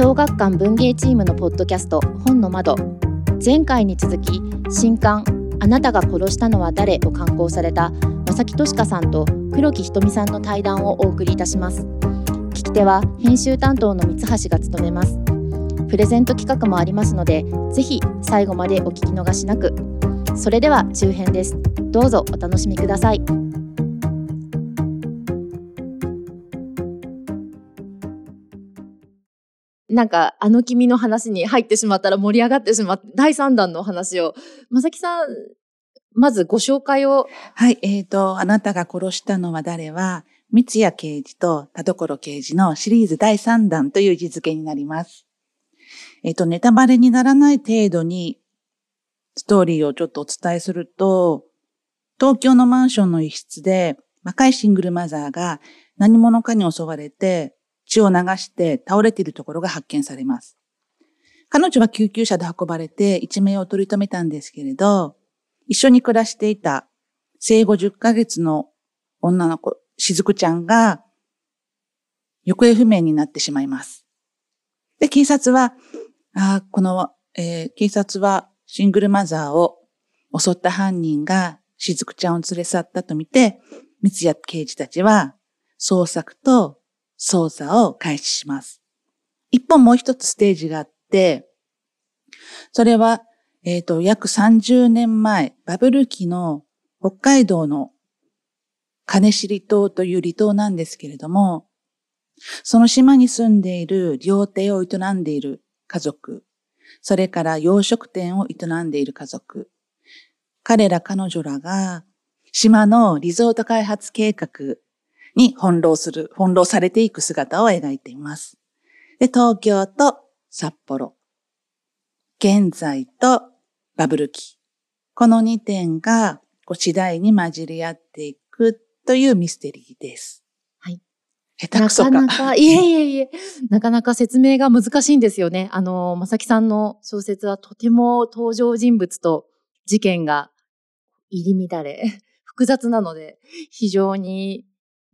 小学館文芸チームのポッドキャスト本の窓。前回に続き新刊あなたが殺したのは誰？を刊行された正木俊香さんと黒木ひとみさんの対談をお送りいたします。聞き手は編集担当の三橋が務めます。プレゼント企画もありますのでぜひ最後までお聞き逃しなく。それでは中編です。どうぞお楽しみください。なんか、あの君の話に入ってしまったら盛り上がってしまって、第3弾の話を。まさきさん、まずご紹介を。はい、えっ、ー、と、あなたが殺したのは誰は、三谷刑事と田所刑事のシリーズ第3弾という位置づけになります。えっ、ー、と、ネタバレにならない程度に、ストーリーをちょっとお伝えすると、東京のマンションの一室で、若いシングルマザーが何者かに襲われて、血を流して倒れているところが発見されます。彼女は救急車で運ばれて一命を取り留めたんですけれど、一緒に暮らしていた生後10ヶ月の女の子、しずくちゃんが行方不明になってしまいます。で、警察は、あこの、えー、警察はシングルマザーを襲った犯人がしずくちゃんを連れ去ったとみて、三谷刑事たちは捜索と操作を開始します。一本もう一つステージがあって、それは、えっ、ー、と、約30年前、バブル期の北海道の金尻島という離島なんですけれども、その島に住んでいる料亭を営んでいる家族、それから洋食店を営んでいる家族、彼ら彼女らが島のリゾート開発計画に翻弄する、翻弄されていく姿を描いています。で、東京と札幌、現在とバブル期。この2点がこう次第に混じり合っていくというミステリーです。はい。下手くそか。なかなか、いえいえいえ、なかなか説明が難しいんですよね。あの、まさきさんの小説はとても登場人物と事件が入り乱れ、複雑なので、非常に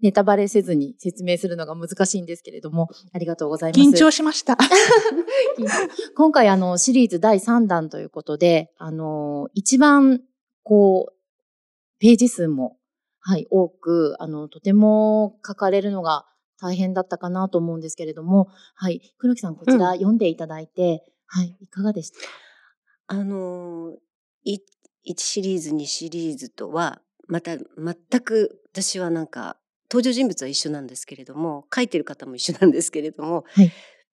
ネタバレせずに説明するのが難しいんですけれども、ありがとうございます。緊張しました。今回あのシリーズ第3弾ということで、あの、一番こう、ページ数も、はい、多く、あの、とても書かれるのが大変だったかなと思うんですけれども、はい、黒木さんこちら読んでいただいて、うん、はい、いかがでした？あの、1シリーズ、2シリーズとは、また全く私はなんか登場人物は一緒なんですけれども書いてる方も一緒なんですけれども、はい、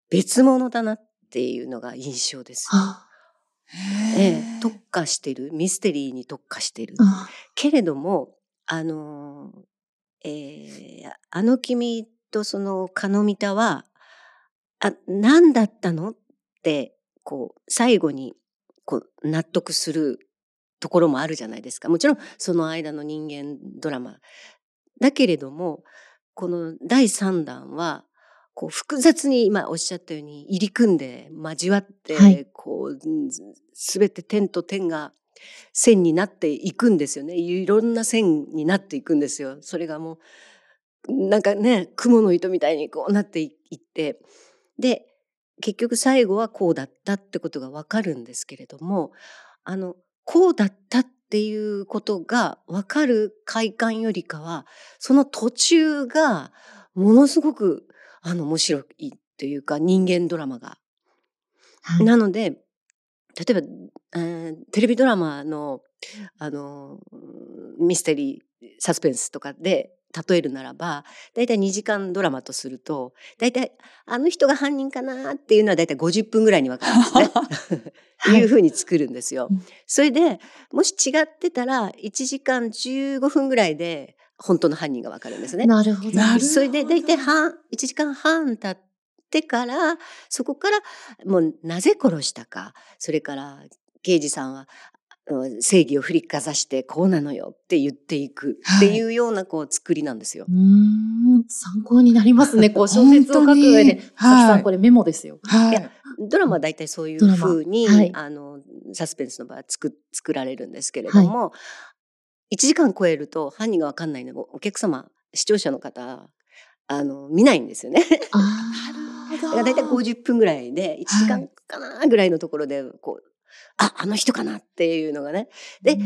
別物だなっていうのが印象です。ええ、特化してるミステリーに特化してる。けれどもあの、えー、あの君とそのカノミタはあ何だったのってこう最後にこう納得するところもあるじゃないですか。もちろんその間の人間ドラマだけれども、この第3弾は、こう複雑に今おっしゃったように入り組んで交わって、はい、こう、すべて点と点が線になっていくんですよね。いろんな線になっていくんですよ。それがもう、なんかね、雲の糸みたいにこうなっていって、で、結局最後はこうだったってことがわかるんですけれども、あの、こうだったっっていうことが分かる快感よりかは、その途中がものすごくあの面白いというか人間ドラマが。はい、なので、例えば、えー、テレビドラマの、あの、ミステリー、サスペンスとかで例えるならば、だいたい2時間ドラマとすると、だいたいあの人が犯人かなっていうのはだいたい50分ぐらいに分かるんですね。いうふうに作るんですよ。それで、もし違ってたら、1時間15分ぐらいで、本当の犯人がわかるんですね。なるほど。それで大体半、1時間半経ってから、そこからもうなぜ殺したか、それから刑事さんはうん正義を振りかざしてこうなのよって言っていくっていうようなこう作りなんですよ。うーん、参考になりますね。こう小説を書く上で。はいん、これメモですよ。はいやドラマは大体そういうドラマふうに、はいあの、サスペンスの場合は作作られるんですけれども、1時間超えると犯人がわかんないのおお客様、視聴者の方、あの、見ないんですよね。あだから大体50分ぐらいで、1時間かなぐらいのところで、こう、あ、あの人かなっていうのがね。で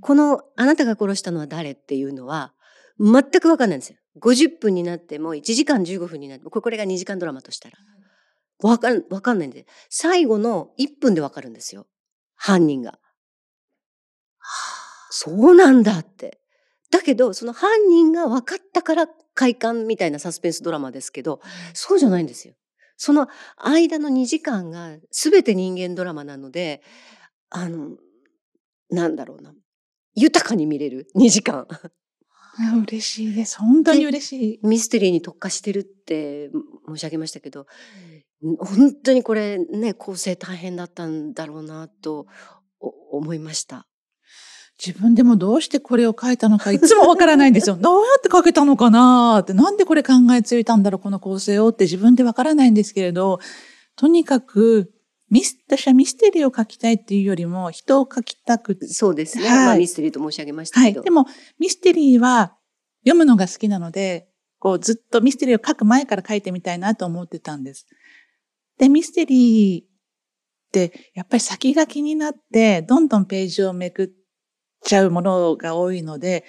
この、あなたが殺したのは誰っていうのは、全くわかんないんですよ。50分になっても、1時間15分になっても、これが2時間ドラマとしたら。わかん、わかんないんで、最後の1分でわかるんですよ。犯人が。そうなんだって。だけど、その犯人が分かったから快感みたいなサスペンスドラマですけど、そうじゃないんですよ。その間の2時間が全て人間ドラマなので、あの、なんだろうな。豊かに見れる2時間。あ嬉しいです。本当に嬉しい。ミステリーに特化してるって申し上げましたけど、本当にこれね、構成大変だったんだろうなとお思いました。自分でもどうしてこれを書いたのかいつもわからないんですよ。どうやって書けたのかなって、なんでこれ考えついたんだろう、この構成をって自分でわからないんですけれど、とにかく、ミス、私はミステリーを書きたいっていうよりも、人を書きたくて、そうですね。はいまあミステリーと申し上げましたはい。けど。でも、ミステリーは読むのが好きなので、こうずっとミステリーを書く前から書いてみたいなと思ってたんです。で、ミステリーって、やっぱり先が気になって、どんどんページをめくっちゃうものが多いので、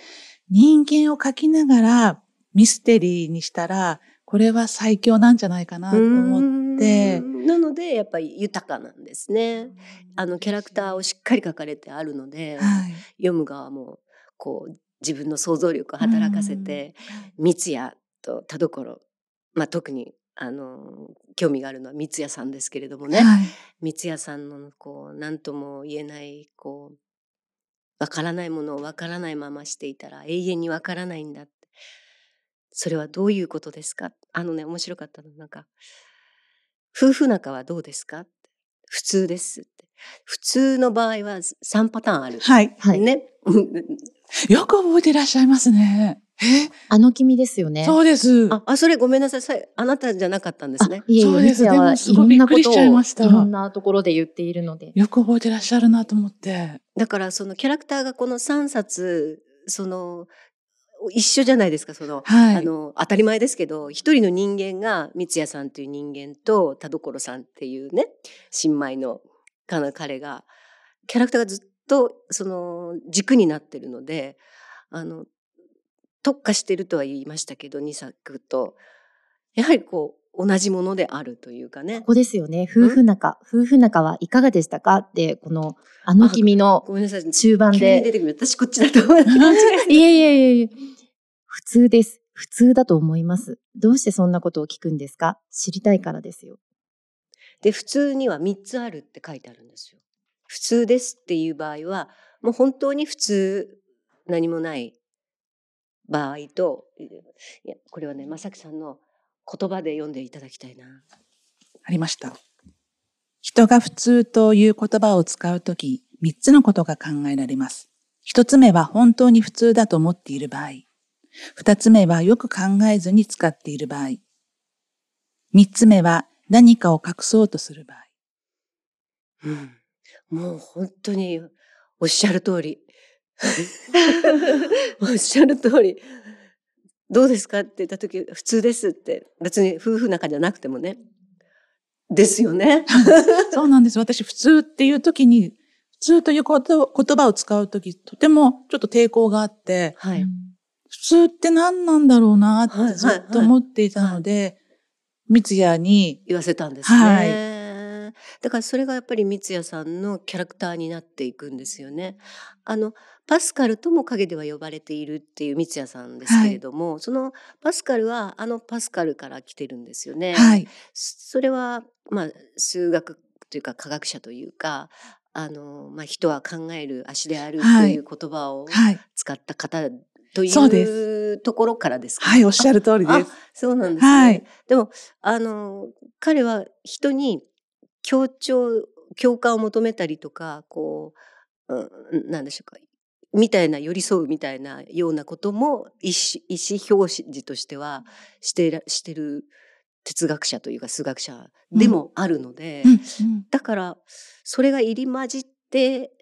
人間を書きながらミステリーにしたら、これは最強なんじゃないかなと思ってなので、やっぱり豊かなんですね。あの、キャラクターをしっかり書かれてあるので、はい。読む側も、こう、自分の想像力を働かせて、三谷と田所、まあ、特に、あの、興味があるのは三谷さんですけれどもね、はい。三谷さんの、こう、何とも言えない、こう、わからないものをわからないまましていたら永遠にわからないんだって。それはどういうことですか？あのね、面白かったの。なんか、夫婦仲はどうですかって普通ですって。普通の場合は3パターンある。はい。はい。ね。よく覚えていらっしゃいますね。え、あの君ですよね。そうです。あ、あ、それごめんなさい。あなたじゃなかったんですねあ。いえいえ、そうですでもすごいんなこといましたいろんなところで言っているので。よく覚えてらっしゃるなと思って。だからそのキャラクターがこの3冊、その、一緒じゃないですか、その、はい。あの、当たり前ですけど、一人の人間が、三谷さんという人間と、田所さんっていうね、新米の彼が、キャラクターがずっと、その、軸になってるので、あの、特化してるとは言いましたけど、2作と、やはりこう、同じものであるというかねこ。こですよね。夫婦仲。夫婦仲はいかがでしたか？って、この、あの君の。中盤で。出てくる。私こっちだと思う。いえいえいえいえ。普通です。普通だと思います。どうしてそんなことを聞くんですか？知りたいからですよ。で、普通には3つあるって書いてあるんですよ。普通ですっていう場合は、もう本当に普通、何もない場合と、いや、これはね、正木さんの言葉で読んでいただきたいな。ありました。人が普通という言葉を使うとき、三つのことが考えられます。一つ目は本当に普通だと思っている場合。二つ目はよく考えずに使っている場合。三つ目は何かを隠そうとする場合。うん。もう本当におっしゃる通り。おっしゃる通り。どうですかって言った時、普通ですって。別に夫婦仲じゃなくてもね。ですよね。そうなんです。私、普通っていうときに、普通という言葉を使うとき、とてもちょっと抵抗があって、はい。普通って何なんだろうなはいってずっと思っていたので、三谷に、言わせたんですね。はいだからそれがやっぱり三谷さんのキャラクターになっていくんですよね。あの、パスカルとも陰では呼ばれているっていう三谷さんですけれども、そのパスカルはあのパスカルから来てるんですよね。はい、それは、まあ、数学というか科学者というか、あの、まあ、人は考える足であるとはいいう言葉をはい、使った方といそうところからですかはい、おっしゃる通りであす。そうなんですね。はいでも、あの、彼は人に協調、共感を求めたりとか、こう、うん、なんでしょうか。みたいな寄り添うみたいなようなことも意思意思表示としてはしてらしてる哲学者というか数学者でもあるので、うんうんだからそれが入り混じってうん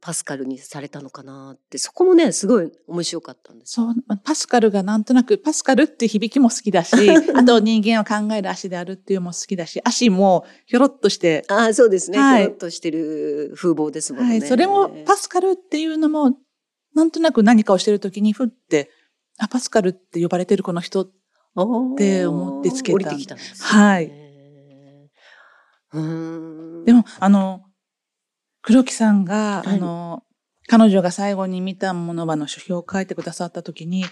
パスカルにされたのかなってそこもねすごい面白かったんです。そう、パスカルがなんとなく、パスカルって響きも好きだし、あと人間を考える足であるっていうのも好きだし、足もひょろっとして、ああそうですね。はいひょろっとしてる風貌ですもんね。はい、それもパスカルっていうのも、なんとなく何かをしてるときに、ふって、あ、パスカルって呼ばれてるこの人、って思ってつけた降りてきたんです、ね。はい。うーん。でも、あの、黒木さんが、はいあの、彼女が最後に見たもの場の書評を書いてくださったときに、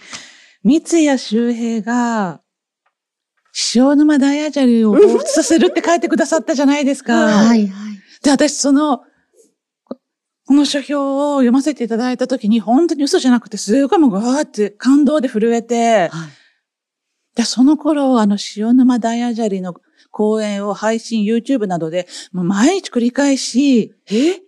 三谷周平が、塩沼ダイアジャリーを彷彿させるって書いてくださったじゃないですか。はいはい。で、私その、ここの書評を読ませていただいたときに、本当に嘘じゃなくて、すごいもうわーって感動で震えて、はいで、その頃、あの、塩沼ダイアジャリーの講演を配信 YouTube などで、もう毎日繰り返し、え？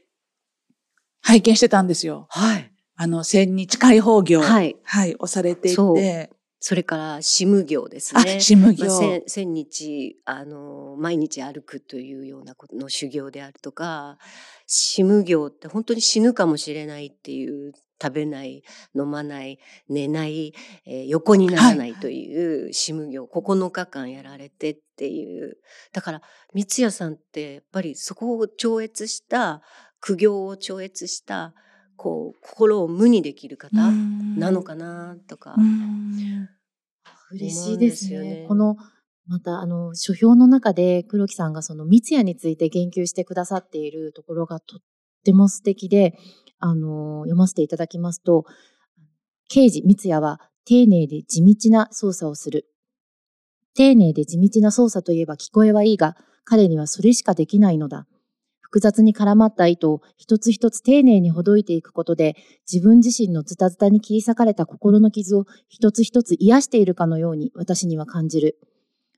拝見してたんですよ。はい。あの、千日開放業。はい。はい、をされていて。それから、シム業ですあ、ね。シム業。まあ、千千日、あの、毎日歩くというようなことの修行であるとか、死無行って本当に死ぬかもしれないっていう、食べない、飲まない、寝ない、えー横にならないという死無行、9日間やられてっていう。だから、三谷さんって、やっぱりそこを超越した、苦行を超越した、こう、心を無にできる方なのかなとか。うん嬉しいですすよねこの、また、あの、書評の中で黒木さんがその三ツ矢について言及してくださっているところがとっても素敵で、あの、読ませていただきますと、刑事三ツ矢は丁寧で地道な捜査をする。丁寧で地道な捜査といえば聞こえはいいが、彼にはそれしかできないのだ。複雑に絡まった糸を一つ一つ丁寧にほどいていくことで、自分自身のズタズタに切り裂かれた心の傷を一つ一つ癒しているかのように私には感じる。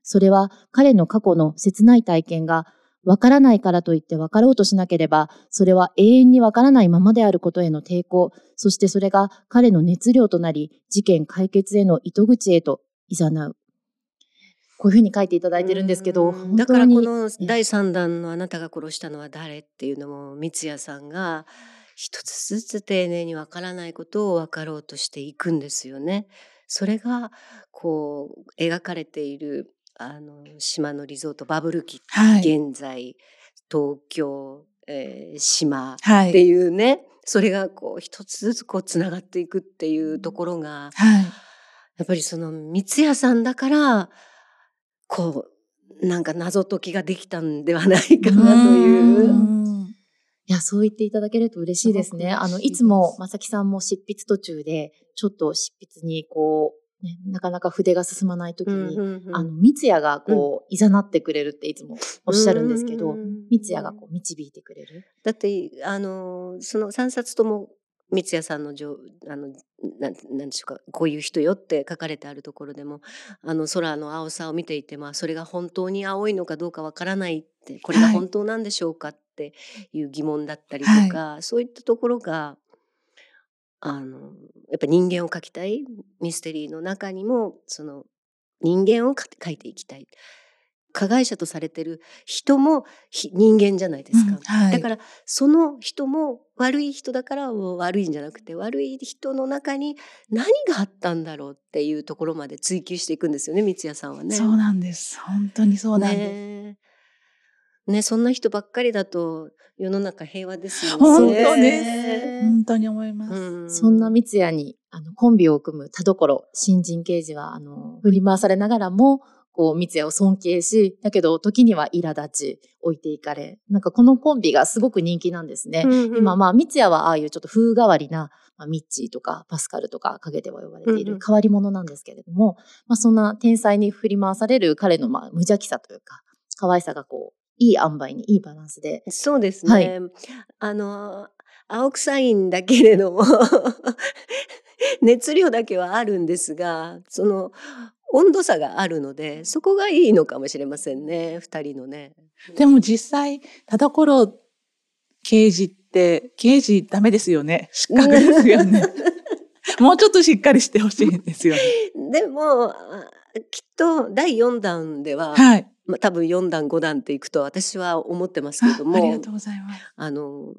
それは彼の過去の切ない体験がわからないからといって分かろうとしなければ、それは永遠にわからないままであることへの抵抗、そしてそれが彼の熱量となり、事件解決への糸口へと誘う。こういうふうに書いていただいてるんですけど、だからこの第3弾の「あなたが殺したのは誰?」っていうのも三谷さんが一つずつ丁寧にわからないことを分かろうとしていくんですよね。それがこう描かれているあの島のリゾートバブル期、はい。現在東京、えー島はい。っていうね、それがこう一つずつこうつながっていくっていうところがはい。やっぱりその三谷さんだからこうなんか謎解きができたんではない かなという。んいや、そう言っていただけると嬉しいですね。すあの、いつも、まさきさんも執筆途中で、ちょっと執筆にこう、ね、なかなか筆が進まないときに、あの、三ツ矢がこう、いざなってくれるっていつもおっしゃるんですけど、三ツ矢がこう、導いてくれる。だってあのその3冊とも三谷さんのじょあのなんなんでしょうかこういう人よって書かれてあるところでもあの空の青さを見ていてまあそれが本当に青いのかどうかわからないってこれが本当なんでしょうかっていう疑問だったりとか、そういったところがあのやっぱ人間を描きたいミステリーの中にもその人間を描描いていきたい加害者とされてる人もひ人間じゃないですか。うんはいだからその人も悪い人だから悪いんじゃなくて悪い人の中に何があったんだろうっていうところまで追求していくんですよね三谷さんはね。そうなんです。本当にそうなんです。ねねそんな人ばっかりだと世の中平和ですよね。本当ですです。本当に思います。うんそんな三ツ矢に、あの、コンビを組む田所、新人刑事は、あの、振り回されながらも、こう、三ツ矢を尊敬し、だけど、時には苛立ち、置いていかれ、なんかこのコンビがすごく人気なんですね。うんうん今、まあ、三ツ矢はああいうちょっと風変わりな、まあ、ミッチーとかパスカルとか陰では呼ばれていうんうんる変わり者なんですけれども、まあ、そんな天才に振り回される彼の、まあ、無邪気さというか、可愛さがこう、いい塩梅に、いいバランスで、そうですね。はいあの青臭いんだけれども 熱量だけはあるんですが、その温度差があるので、そこがいいのかもしれませんね、二人のね。でも実際、田所刑事って、刑事ダメですよね。失格ですよね。もうちょっとしっかりしてほしいんですよね。でも、あきっと第4弾では、はい。まあ、多分4弾5弾っていくと私は思ってますけれどもあありがとうございます。あの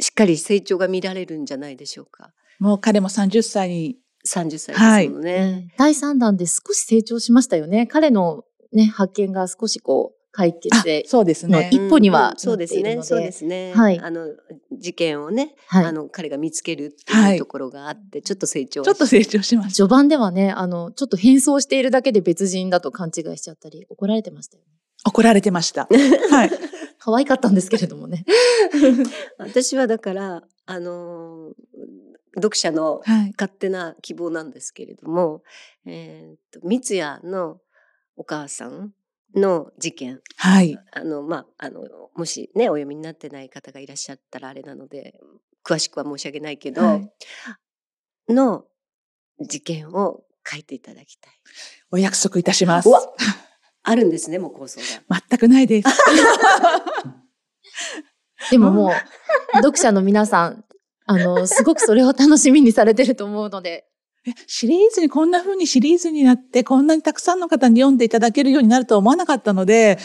しっかり成長が見られるんじゃないでしょうかもう彼も30歳に、30歳はいですもんね。第3弾で少し成長しましたよね。彼のね、発見が少しこう、解決そうですね。一歩にはうんそうですね。そうですね。はいあの事件をね、はいあの彼が見つけるってはいいうところがあって、ちょっと成長はちょっと成長しました。序盤ではね、あの、ちょっと変装しているだけで別人だと勘違いしちゃったり、怒られてましたよね。怒られてました。はい。可愛かったんですけれどもね。私はだからあの読者のはい。勝手な希望なんですけれども、えー、と三ツ矢のお母さんの事件はい。あの、まあ、あのもしねお読みになってない方がいらっしゃったらあれなので詳しくは申し上げないけど、はいの事件を書いていただきたい。お約束いたしますあるんですねもう構想が。全くないです。でももう、読者の皆さん、あの、すごくそれを楽しみにされてると思うので、えシリーズにこんな風にシリーズになって、こんなにたくさんの方に読んでいただけるようになるとは思わなかったので、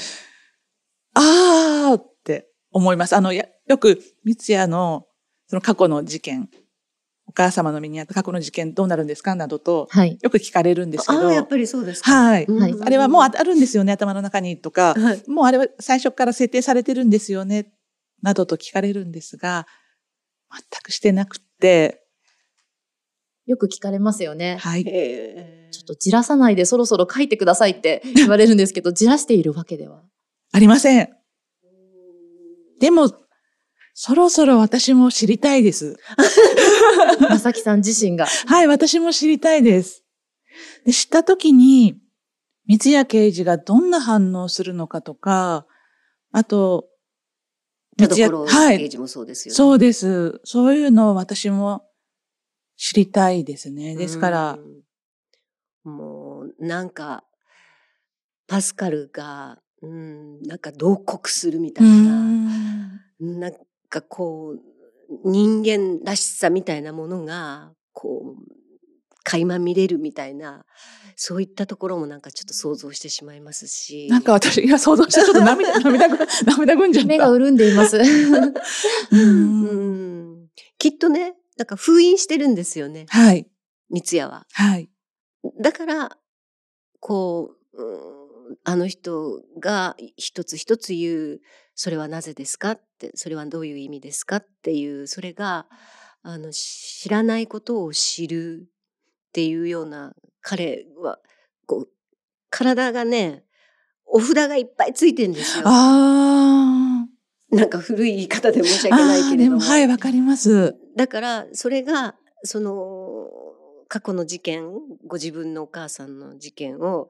あーって思います。あの、やよく、三ツ矢の、その過去の事件、お母様の身にあった過去の事件どうなるんですかなどと、はい。よく聞かれるんですけど、ああやっぱりそうですか。はい。うんはいあれはもうああるんですよね、頭の中にとか、はいもうあれは最初から設定されてるんですよね、などと聞かれるんですが、全くしてなくって、よく聞かれますよね。はい。ちょっとじらさないでそろそろ書いてくださいって言われるんですけど、じらしているわけでは。ありません。でも、そろそろ私も知りたいです。まさきさん自身が。はい、私も知りたいです。で、知ったときに、三ツ矢刑事がどんな反応するのかとか、あと、田三ツ矢所はい、刑事もそうですよね。そうです。そういうのを私も知りたいですね。ですから、うんもうなんかパスカルが、うん、なんか同国するみたういーな、んなんかこう人間らしさみたいなものがこう垣間見れるみたいなそういったところもなんかちょっと想像してしまいますしなんか私が想像したらちょっと涙、涙ぐ、涙ぐんじゃった。目が潤んでいます。ううんんきっとねなんか封印してるんですよねはい、三ツ矢は。はい。だからこううんあの人が一つ一つ言う「それはなぜですか?」って「それはどういう意味ですか?」っていうそれがあの知らないことを知るっていうような彼はこう体がねお札がいっぱいついてんですよ。あなんか古い言い方で申しあ。訳ないけれども。でも、はい、わかります。だからそれがその過去の事件ご自分のお母さんの事件を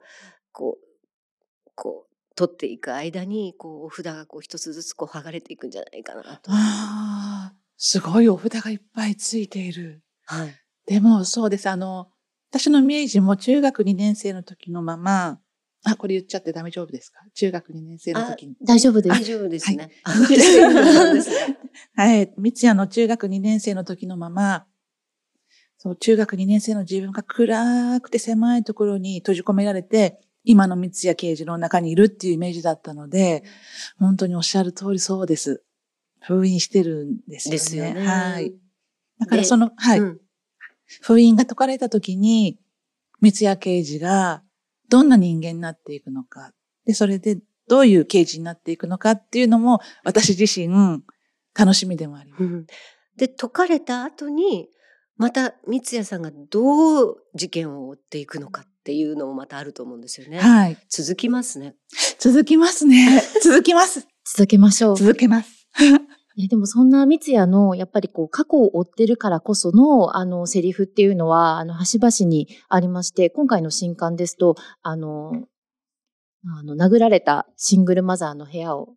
こうこう取っていく間にこうお札がこう一つずつこう剥がれていくんじゃないかなと。ああ、すごいお札がいっぱいついている。はい、でも、そうです。あの、私の明治も中学2年生の時のまま、あ、これ言っちゃって大丈夫ですか？中学2年生の時に。大丈夫です。大丈夫ですね。はい。三ツ矢の中学2年生の時のまま、そう、中学2年生の自分が暗くて狭いところに閉じ込められて、今の三ツ矢刑事の中にいるっていうイメージだったので、本当におっしゃる通りそうです。封印してるんですよね。ですよね。はい。だからその、はい。うん封印が解かれた時に、三ツ矢刑事がどんな人間になっていくのか。で、それでどういう刑事になっていくのかっていうのも、私自身、楽しみでもあります。うんで解かれた後にまた三ツ矢さんがどう事件を追っていくのかっていうのもまたあると思うんですよね。はい。続きますね。続きますね。続きます。続けましょう。続けます。えでもそんな三ツ矢の、やっぱりこう、過去を追ってるからこその、あの、セリフっていうのは、あの、端々にありまして、今回の新刊ですと、あの、あの、殴られたシングルマザーの部屋を、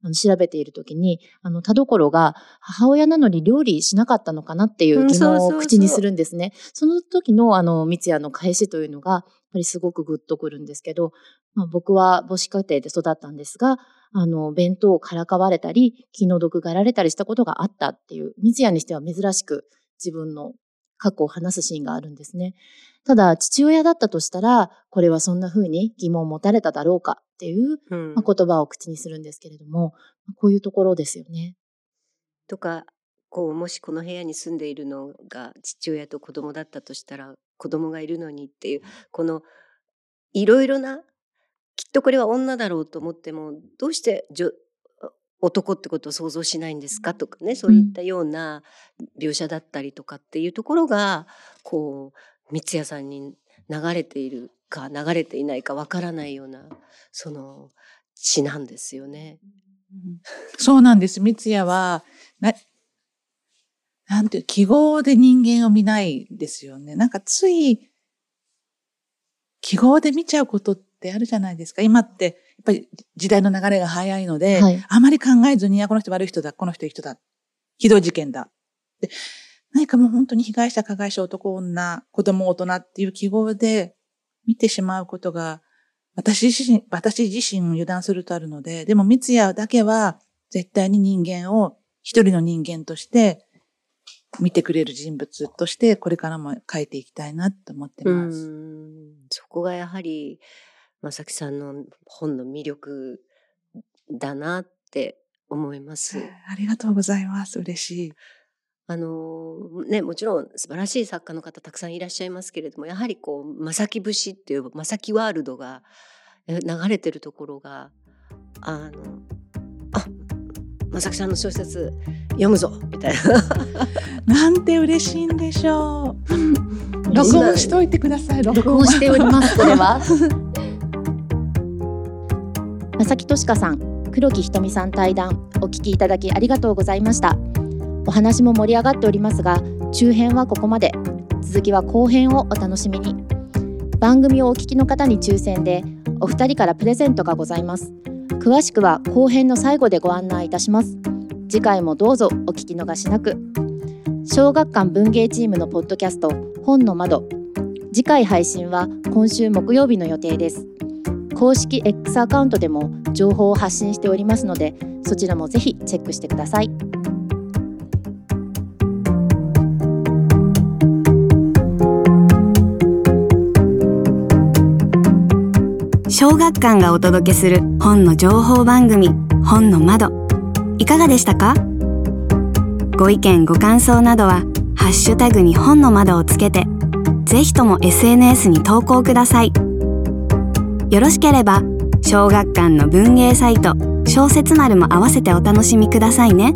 あの調べているときに、あの、田所が母親なのに料理しなかったのかなっていう疑問を口にするんですね。その時のあの、三ツ矢の返しというのが、ぱりすごくグッとくるんですけど、まあ、僕は母子家庭で育ったんですが、あの、弁当をからかわれたり、気の毒がられたりしたことがあったっていう、三ツ矢にしては珍しく自分の過去を話すシーンがあるんですね。ただ、父親だったとしたら、これはそんな風に疑問を持たれただろうかっていう、うん、まあ、言葉を口にするんですけれども、こういうところですよね。とか、こう、もしこの部屋に住んでいるのが父親と子供だったとしたら、子供がいるのにっていう、この、いろいろな、きっとこれは女だろうと思っても、どうして男ってことを想像しないんですか？とかね、そういったような描写だったりとかっていうところが、こう、三ツ矢さんに流れているか流れていないかわからないような、その詩なんですよね。そうなんです。三ツ矢は、な、なんていう、記号で人間を見ないですよね。なんかつい、記号で見ちゃうことってあるじゃないですか。今って、やっぱり時代の流れが早いので、はい、あまり考えずに、この人悪い人だ、この人いい人だ、ひどい事件だ。で何かもう本当に被害者、加害者、男、女、子供、大人っていう記号で見てしまうことが、私自身、私自身を油断するとあるので、でも三ツ矢だけは絶対に人間を一人の人間として見てくれる人物としてこれからも書いていきたいなと思ってます。そこがやはり、まさきさんの本の魅力だなって思います。ありがとうございます。嬉しい。あのね、もちろん素晴らしい作家の方たくさんいらっしゃいますけれどもやはりこう正木節っていう正木ワールドが流れてるところがあのあ正木さんの小説読むぞみたいな。なんて嬉しいんでしょう。録音しといてください。録音しております。これは。正木俊香さん、黒木ひとみさん対談お聞きいただきありがとうございました。お話も盛り上がっておりますが中編はここまで続きは後編をお楽しみに番組をお聞きの方に抽選でお二人からプレゼントがございます詳しくは後編の最後でご案内いたします。次回もどうぞお聞き逃しなく。小学館文芸チームのポッドキャスト本の窓。次回配信は今週木曜日の予定です。公式 X アカウントでも情報を発信しておりますのでそちらもぜひチェックしてください。小学館がお届けする本の情報番組本の窓。いかがでしたか？ご意見ご感想などはハッシュタグに本の窓をつけてぜひとも SNS に投稿ください。よろしければ小学館の文芸サイト小説丸も合わせてお楽しみくださいね。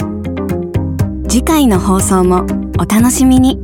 次回の放送もお楽しみに。